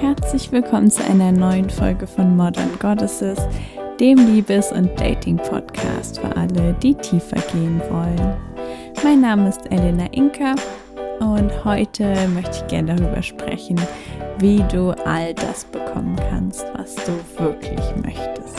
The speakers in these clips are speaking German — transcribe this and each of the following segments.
Herzlich willkommen zu einer neuen Folge von Modern Goddesses, dem Liebes- und Dating-Podcast für alle, die tiefer gehen wollen. Mein Name ist Elena Inka und heute möchte ich gerne darüber sprechen, wie du all das bekommen kannst, was du wirklich möchtest.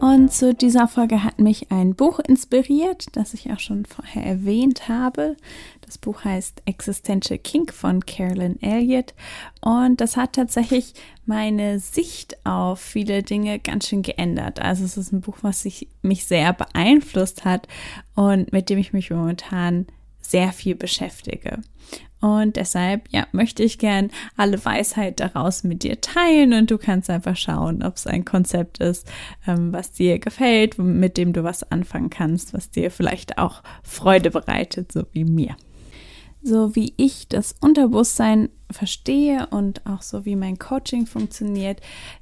Und zu dieser Folge hat mich ein Buch inspiriert, das ich auch schon vorher erwähnt habe. Das Buch heißt Existential Kink von Carolyn Elliott und das hat tatsächlich meine Sicht auf viele Dinge ganz schön geändert. Also es ist ein Buch, was sich, mich sehr beeinflusst hat und mit dem ich mich momentan sehr viel beschäftige. Und deshalb, ja, möchte ich gern alle Weisheit daraus mit dir teilen und du kannst einfach schauen, ob es ein Konzept ist, ähm, was dir gefällt, mit dem du was anfangen kannst, was dir vielleicht auch Freude bereitet, so wie mir. So wie ich das Unterbewusstsein verstehe und auch so wie mein Coaching funktioniert,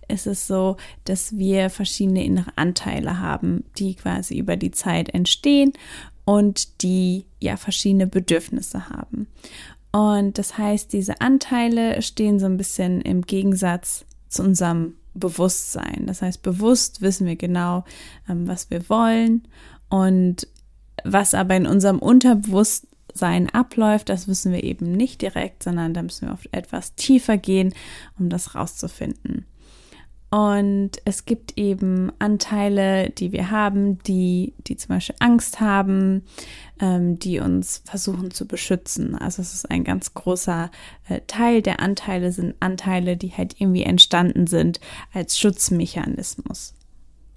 ist es so, dass wir verschiedene innere Anteile haben, die quasi über die Zeit entstehen und die ja verschiedene Bedürfnisse haben. Und das heißt, diese Anteile stehen so ein bisschen im Gegensatz zu unserem Bewusstsein. Das heißt, bewusst wissen wir genau, ähm, was wir wollen und was aber in unserem Unterbewusstsein abläuft, das wissen wir eben nicht direkt, sondern da müssen wir oft etwas tiefer gehen, um das rauszufinden. Und es gibt eben Anteile, die wir haben, die, die zum Beispiel Angst haben, ähm, die uns versuchen zu beschützen. Also es ist ein ganz großer äh, Teil der Anteile sind Anteile, die halt irgendwie entstanden sind als Schutzmechanismus.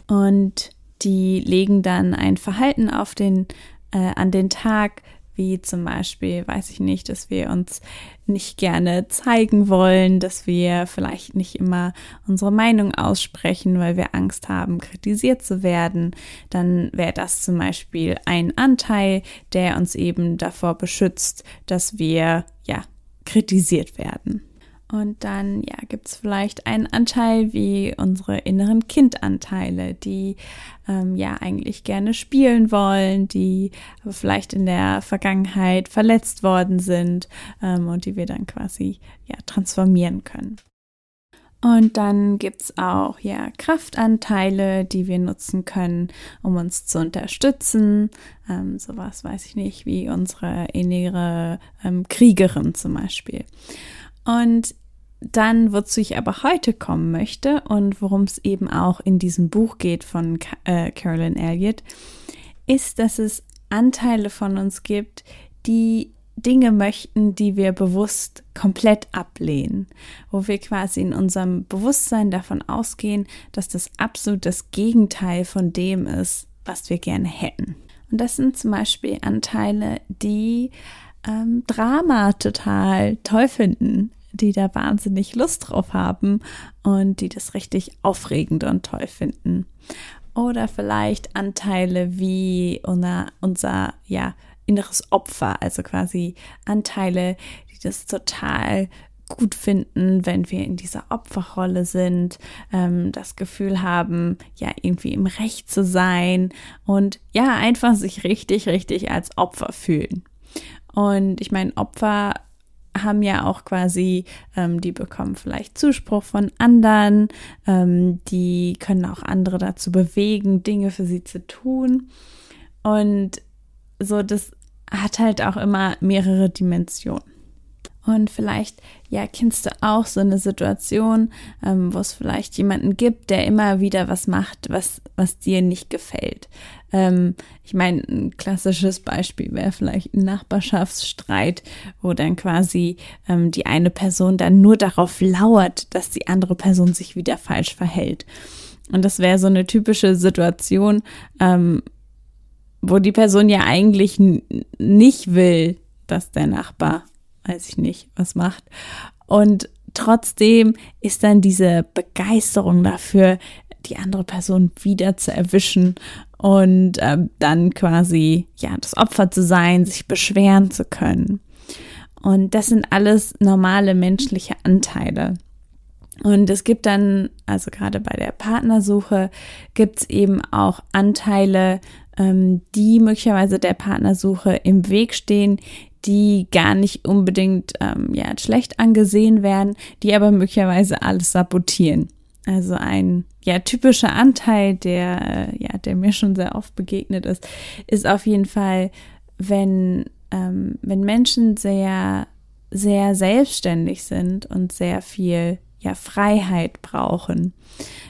Und die legen dann ein Verhalten auf den, äh, an den Tag, wie zum Beispiel, weiß ich nicht, dass wir uns nicht gerne zeigen wollen, dass wir vielleicht nicht immer unsere Meinung aussprechen, weil wir Angst haben, kritisiert zu werden, dann wäre das zum Beispiel ein Anteil, der uns eben davor beschützt, dass wir ja kritisiert werden. Und dann, ja, gibt es vielleicht einen Anteil wie unsere inneren Kindanteile, die ähm, ja eigentlich gerne spielen wollen, die aber vielleicht in der Vergangenheit verletzt worden sind ähm, und die wir dann quasi ja transformieren können. Und dann gibt's auch ja Kraftanteile, die wir nutzen können, um uns zu unterstützen. Ähm, sowas weiß ich nicht, wie unsere innere ähm, Kriegerin zum Beispiel. Und dann, wozu ich aber heute kommen möchte und worum es eben auch in diesem Buch geht von äh, Carolyn Elliott, ist, dass es Anteile von uns gibt, die Dinge möchten, die wir bewusst komplett ablehnen, wo wir quasi in unserem Bewusstsein davon ausgehen, dass das absolut das Gegenteil von dem ist, was wir gerne hätten. Und das sind zum Beispiel Anteile, die ähm, Drama total toll finden, die da wahnsinnig Lust drauf haben und die das richtig aufregend und toll finden. Oder vielleicht Anteile wie unser, unser ja, inneres Opfer, also quasi Anteile, die das total gut finden, wenn wir in dieser Opferrolle sind, ähm, das Gefühl haben, ja, irgendwie im Recht zu sein und ja, einfach sich richtig, richtig als Opfer fühlen. Und ich meine, Opfer haben ja auch quasi, ähm, die bekommen vielleicht Zuspruch von anderen, ähm, die können auch andere dazu bewegen, Dinge für sie zu tun. Und so, das hat halt auch immer mehrere Dimensionen. Und vielleicht, ja, kennst du auch so eine Situation, ähm, wo es vielleicht jemanden gibt, der immer wieder was macht, was, was dir nicht gefällt. Ähm, ich meine, ein klassisches Beispiel wäre vielleicht ein Nachbarschaftsstreit, wo dann quasi ähm, die eine Person dann nur darauf lauert, dass die andere Person sich wieder falsch verhält. Und das wäre so eine typische Situation, ähm, wo die Person ja eigentlich nicht will, dass der Nachbar, weiß ich nicht, was macht. Und trotzdem ist dann diese Begeisterung dafür, die andere Person wieder zu erwischen und äh, dann quasi ja das Opfer zu sein, sich beschweren zu können. Und das sind alles normale menschliche Anteile. Und es gibt dann, also gerade bei der Partnersuche, gibt es eben auch Anteile, ähm, die möglicherweise der Partnersuche im Weg stehen, die gar nicht unbedingt ähm, ja, schlecht angesehen werden, die aber möglicherweise alles sabotieren. Also ein ja typischer Anteil, der äh, ja der mir schon sehr oft begegnet ist, ist auf jeden Fall, wenn ähm, wenn Menschen sehr sehr selbstständig sind und sehr viel ja Freiheit brauchen,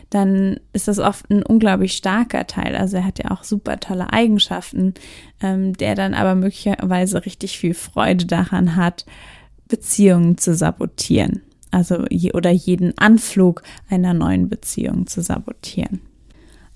dann ist das oft ein unglaublich starker Teil. Also er hat ja auch super tolle Eigenschaften, ähm, der dann aber möglicherweise richtig viel Freude daran hat, Beziehungen zu sabotieren. Also je, oder jeden Anflug einer neuen Beziehung zu sabotieren.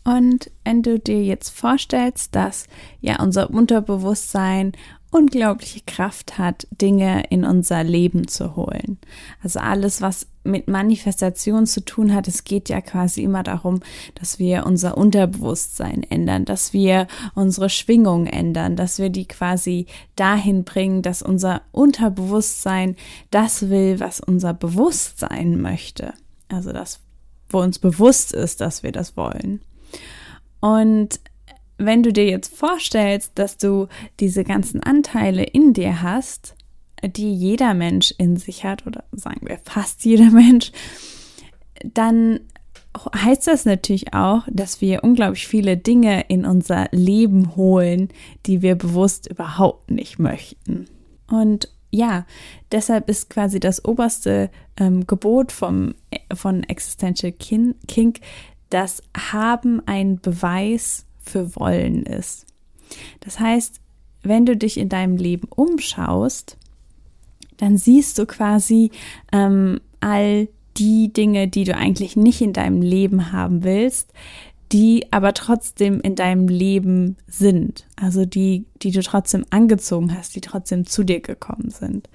Und wenn du dir jetzt vorstellst, dass ja unser Unterbewusstsein unglaubliche Kraft hat, Dinge in unser Leben zu holen. Also alles, was mit Manifestation zu tun hat, es geht ja quasi immer darum, dass wir unser Unterbewusstsein ändern, dass wir unsere Schwingung ändern, dass wir die quasi dahin bringen, dass unser Unterbewusstsein das will, was unser Bewusstsein möchte. Also das, wo uns bewusst ist, dass wir das wollen. Und wenn du dir jetzt vorstellst, dass du diese ganzen Anteile in dir hast, die jeder Mensch in sich hat, oder sagen wir fast jeder Mensch, dann heißt das natürlich auch, dass wir unglaublich viele Dinge in unser Leben holen, die wir bewusst überhaupt nicht möchten. Und ja, deshalb ist quasi das oberste ähm, Gebot vom, von Existential Kink, das Haben ein Beweis für Wollen ist. Das heißt, wenn du dich in deinem Leben umschaust, dann siehst du quasi ähm, all die Dinge, die du eigentlich nicht in deinem Leben haben willst, die aber trotzdem in deinem Leben sind. Also die, die du trotzdem angezogen hast, die trotzdem zu dir gekommen sind.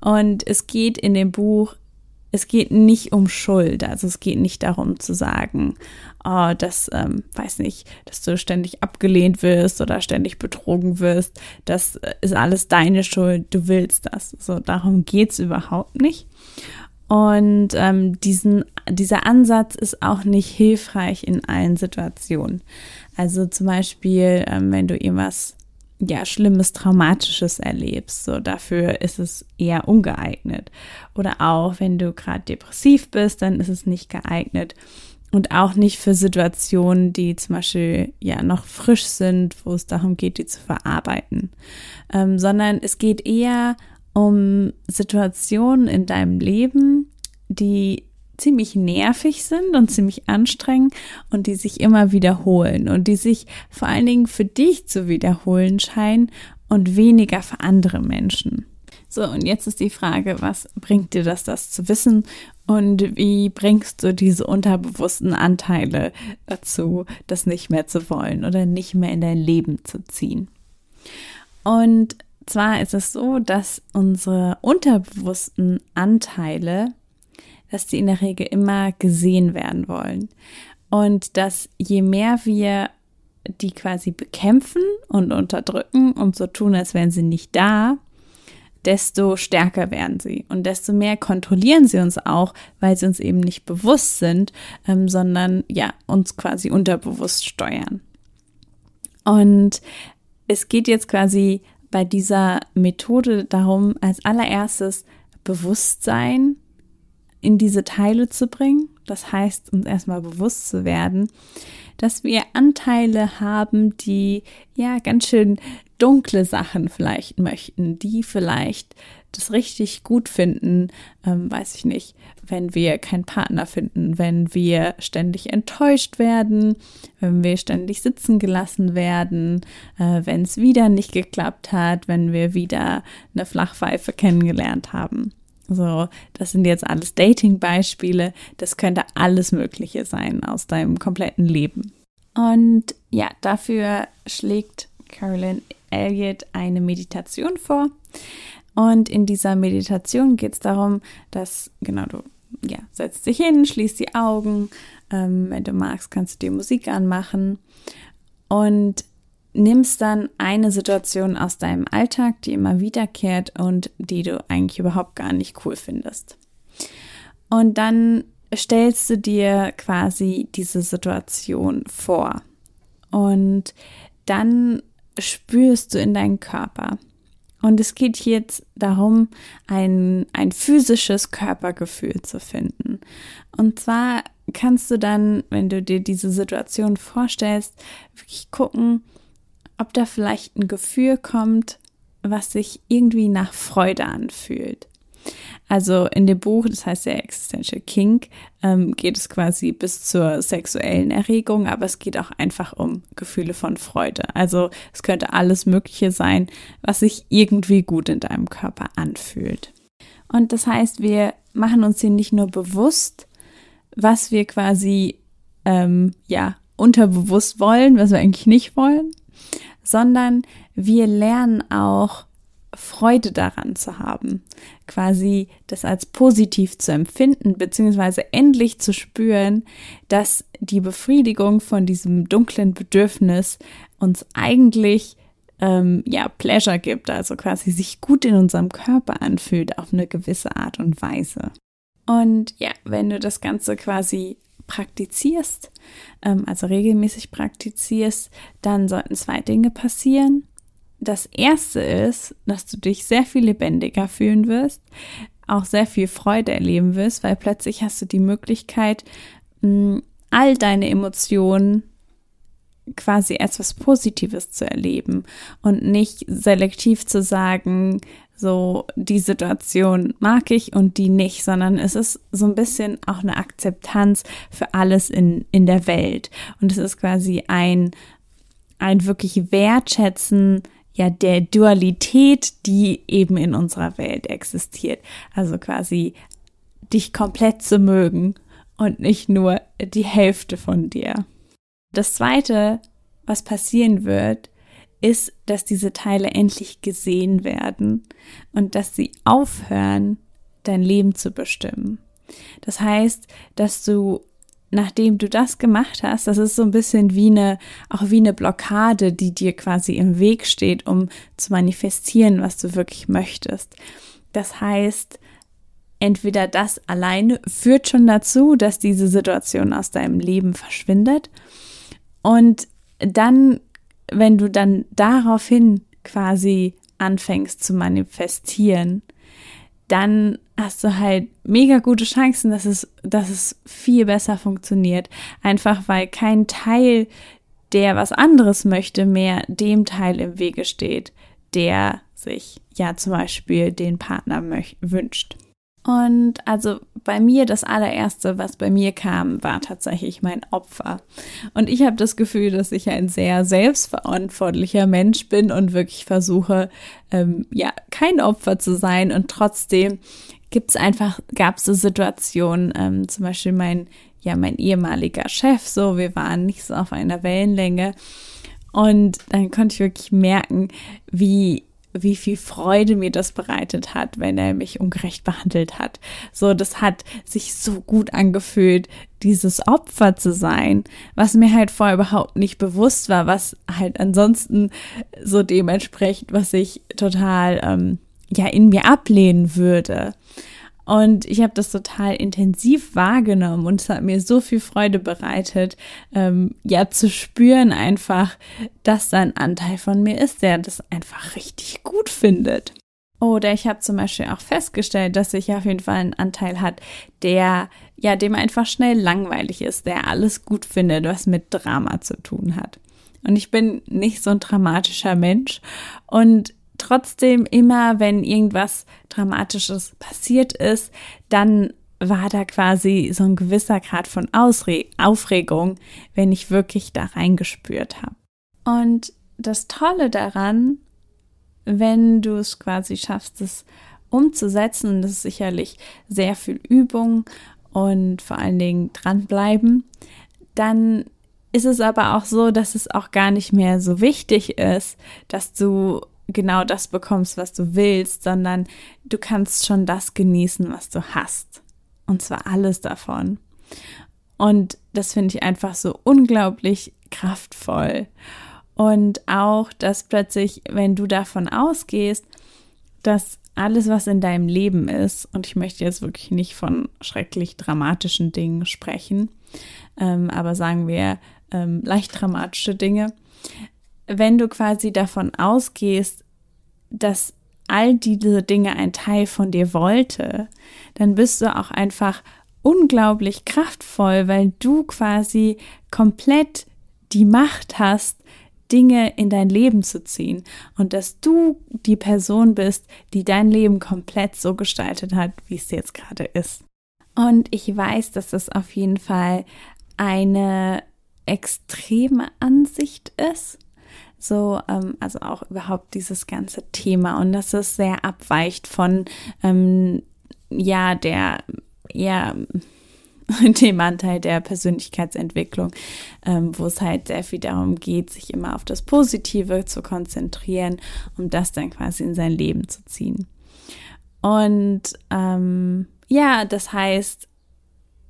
Und es geht in dem Buch es geht nicht um Schuld. Also es geht nicht darum zu sagen, oh, dass, ähm, weiß nicht, dass du ständig abgelehnt wirst oder ständig betrogen wirst. Das äh, ist alles deine Schuld. Du willst das. So, darum geht's überhaupt nicht. Und ähm, diesen, dieser Ansatz ist auch nicht hilfreich in allen Situationen. Also zum Beispiel, ähm, wenn du irgendwas ja, Schlimmes, Traumatisches erlebst. So, dafür ist es eher ungeeignet. Oder auch, wenn du gerade depressiv bist, dann ist es nicht geeignet. Und auch nicht für Situationen, die zum Beispiel ja noch frisch sind, wo es darum geht, die zu verarbeiten. Ähm, sondern es geht eher um Situationen in deinem Leben, die ziemlich nervig sind und ziemlich anstrengend und die sich immer wiederholen und die sich vor allen Dingen für dich zu wiederholen scheinen und weniger für andere Menschen. So, und jetzt ist die Frage, was bringt dir das, das zu wissen und wie bringst du diese unterbewussten Anteile dazu, das nicht mehr zu wollen oder nicht mehr in dein Leben zu ziehen? Und zwar ist es so, dass unsere unterbewussten Anteile dass die in der Regel immer gesehen werden wollen. Und dass je mehr wir die quasi bekämpfen und unterdrücken und so tun, als wären sie nicht da, desto stärker werden sie und desto mehr kontrollieren sie uns auch, weil sie uns eben nicht bewusst sind, ähm, sondern ja, uns quasi unterbewusst steuern. Und es geht jetzt quasi bei dieser Methode darum, als allererstes Bewusstsein in diese Teile zu bringen. Das heißt, uns erstmal bewusst zu werden, dass wir Anteile haben, die ja ganz schön dunkle Sachen vielleicht möchten, die vielleicht das richtig gut finden, ähm, weiß ich nicht, wenn wir keinen Partner finden, wenn wir ständig enttäuscht werden, wenn wir ständig sitzen gelassen werden, äh, wenn es wieder nicht geklappt hat, wenn wir wieder eine Flachpfeife kennengelernt haben. So, das sind jetzt alles Dating-Beispiele. Das könnte alles Mögliche sein aus deinem kompletten Leben. Und ja, dafür schlägt Carolyn Elliott eine Meditation vor. Und in dieser Meditation geht es darum, dass, genau, du ja, setzt dich hin, schließt die Augen. Ähm, wenn du magst, kannst du dir Musik anmachen. Und nimmst dann eine Situation aus deinem Alltag, die immer wiederkehrt und die du eigentlich überhaupt gar nicht cool findest. Und dann stellst du dir quasi diese Situation vor und dann spürst du in deinen Körper. Und es geht jetzt darum, ein, ein physisches Körpergefühl zu finden. Und zwar kannst du dann, wenn du dir diese Situation vorstellst, wirklich gucken, ob da vielleicht ein Gefühl kommt, was sich irgendwie nach Freude anfühlt. Also in dem Buch, das heißt ja Existential Kink, ähm, geht es quasi bis zur sexuellen Erregung, aber es geht auch einfach um Gefühle von Freude. Also es könnte alles Mögliche sein, was sich irgendwie gut in deinem Körper anfühlt. Und das heißt, wir machen uns hier nicht nur bewusst, was wir quasi ähm, ja unterbewusst wollen, was wir eigentlich nicht wollen, sondern wir lernen auch Freude daran zu haben, quasi das als positiv zu empfinden, beziehungsweise endlich zu spüren, dass die Befriedigung von diesem dunklen Bedürfnis uns eigentlich ähm, ja Pleasure gibt, also quasi sich gut in unserem Körper anfühlt auf eine gewisse Art und Weise. Und ja, wenn du das Ganze quasi praktizierst, ähm, also regelmäßig praktizierst, dann sollten zwei Dinge passieren. Das erste ist, dass du dich sehr viel lebendiger fühlen wirst, auch sehr viel Freude erleben wirst, weil plötzlich hast du die Möglichkeit, all deine Emotionen quasi als was Positives zu erleben und nicht selektiv zu sagen, so die Situation mag ich und die nicht, sondern es ist so ein bisschen auch eine Akzeptanz für alles in, in der Welt. Und es ist quasi ein, ein wirklich Wertschätzen ja der Dualität, die eben in unserer Welt existiert. Also quasi dich komplett zu mögen und nicht nur die Hälfte von dir. Das zweite, was passieren wird, ist, dass diese Teile endlich gesehen werden und dass sie aufhören, dein Leben zu bestimmen. Das heißt, dass du nachdem du das gemacht hast, das ist so ein bisschen wie eine, auch wie eine Blockade, die dir quasi im Weg steht, um zu manifestieren, was du wirklich möchtest. Das heißt, entweder das alleine führt schon dazu, dass diese Situation aus deinem Leben verschwindet. Und dann, wenn du dann daraufhin quasi anfängst zu manifestieren, dann hast du halt mega gute Chancen, dass es, dass es viel besser funktioniert. Einfach weil kein Teil, der was anderes möchte, mehr dem Teil im Wege steht, der sich ja zum Beispiel den Partner wünscht. Und also bei mir das allererste, was bei mir kam, war tatsächlich mein Opfer. Und ich habe das Gefühl, dass ich ein sehr selbstverantwortlicher Mensch bin und wirklich versuche, ähm, ja, kein Opfer zu sein. Und trotzdem gibt es einfach, gab es so Situationen, ähm, zum Beispiel mein, ja, mein ehemaliger Chef, so, wir waren nicht so auf einer Wellenlänge. Und dann konnte ich wirklich merken, wie wie viel Freude mir das bereitet hat, wenn er mich ungerecht behandelt hat. So, das hat sich so gut angefühlt, dieses Opfer zu sein, was mir halt vorher überhaupt nicht bewusst war, was halt ansonsten so dementsprechend, was ich total ähm, ja in mir ablehnen würde. Und ich habe das total intensiv wahrgenommen und es hat mir so viel Freude bereitet, ähm, ja zu spüren einfach, dass da ein Anteil von mir ist, der das einfach richtig gut findet. Oder ich habe zum Beispiel auch festgestellt, dass sich auf jeden Fall ein Anteil hat, der ja dem einfach schnell langweilig ist, der alles gut findet, was mit Drama zu tun hat. Und ich bin nicht so ein dramatischer Mensch und trotzdem immer, wenn irgendwas Dramatisches passiert ist, dann war da quasi so ein gewisser Grad von Ausre Aufregung, wenn ich wirklich da reingespürt habe. Und das Tolle daran, wenn du es quasi schaffst, es umzusetzen, und das ist sicherlich sehr viel Übung und vor allen Dingen dranbleiben, dann ist es aber auch so, dass es auch gar nicht mehr so wichtig ist, dass du genau das bekommst, was du willst, sondern du kannst schon das genießen, was du hast. Und zwar alles davon. Und das finde ich einfach so unglaublich kraftvoll. Und auch, dass plötzlich, wenn du davon ausgehst, dass alles, was in deinem Leben ist, und ich möchte jetzt wirklich nicht von schrecklich dramatischen Dingen sprechen, ähm, aber sagen wir ähm, leicht dramatische Dinge, wenn du quasi davon ausgehst, dass all diese Dinge ein Teil von dir wollte, dann bist du auch einfach unglaublich kraftvoll, weil du quasi komplett die Macht hast, Dinge in dein Leben zu ziehen und dass du die Person bist, die dein Leben komplett so gestaltet hat, wie es jetzt gerade ist. Und ich weiß, dass das auf jeden Fall eine extreme Ansicht ist. So, ähm, also auch überhaupt dieses ganze Thema und dass es sehr abweicht von, ähm, ja, der eher dem Anteil der Persönlichkeitsentwicklung, ähm, wo es halt sehr viel darum geht, sich immer auf das Positive zu konzentrieren, um das dann quasi in sein Leben zu ziehen. Und ähm, ja, das heißt,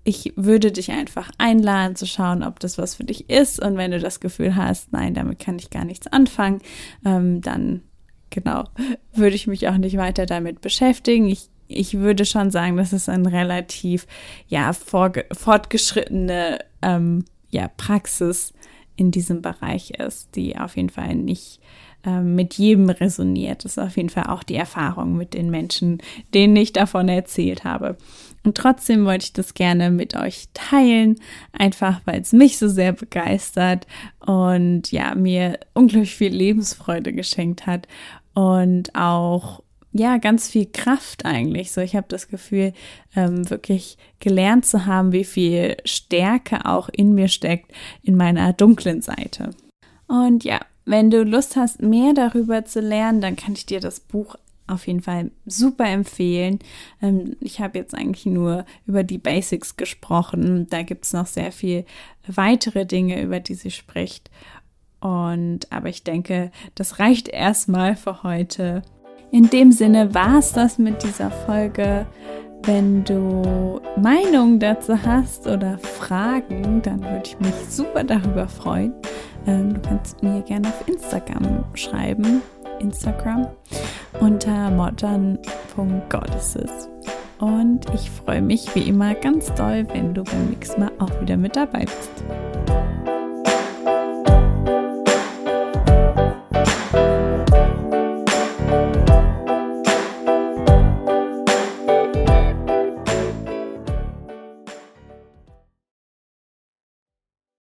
ich würde dich einfach einladen zu schauen, ob das was für dich ist. Und wenn du das Gefühl hast, nein, damit kann ich gar nichts anfangen, ähm, dann genau, würde ich mich auch nicht weiter damit beschäftigen. Ich ich würde schon sagen, dass es ein relativ ja fortgeschrittene ähm, ja, Praxis in diesem Bereich ist, die auf jeden Fall nicht ähm, mit jedem resoniert. Das ist auf jeden Fall auch die Erfahrung mit den Menschen, denen ich davon erzählt habe. Und trotzdem wollte ich das gerne mit euch teilen, einfach weil es mich so sehr begeistert und ja, mir unglaublich viel Lebensfreude geschenkt hat und auch ja, ganz viel Kraft eigentlich. So, ich habe das Gefühl, ähm, wirklich gelernt zu haben, wie viel Stärke auch in mir steckt, in meiner dunklen Seite. Und ja, wenn du Lust hast, mehr darüber zu lernen, dann kann ich dir das Buch auf jeden Fall super empfehlen. Ähm, ich habe jetzt eigentlich nur über die Basics gesprochen. Da gibt es noch sehr viel weitere Dinge, über die sie spricht. Und aber ich denke, das reicht erstmal für heute. In dem Sinne war es das mit dieser Folge. Wenn du Meinungen dazu hast oder Fragen, dann würde ich mich super darüber freuen. Ähm, du kannst mir gerne auf Instagram schreiben. Instagram unter modern.goddesses. Und ich freue mich wie immer ganz doll, wenn du beim nächsten Mal auch wieder mit dabei bist.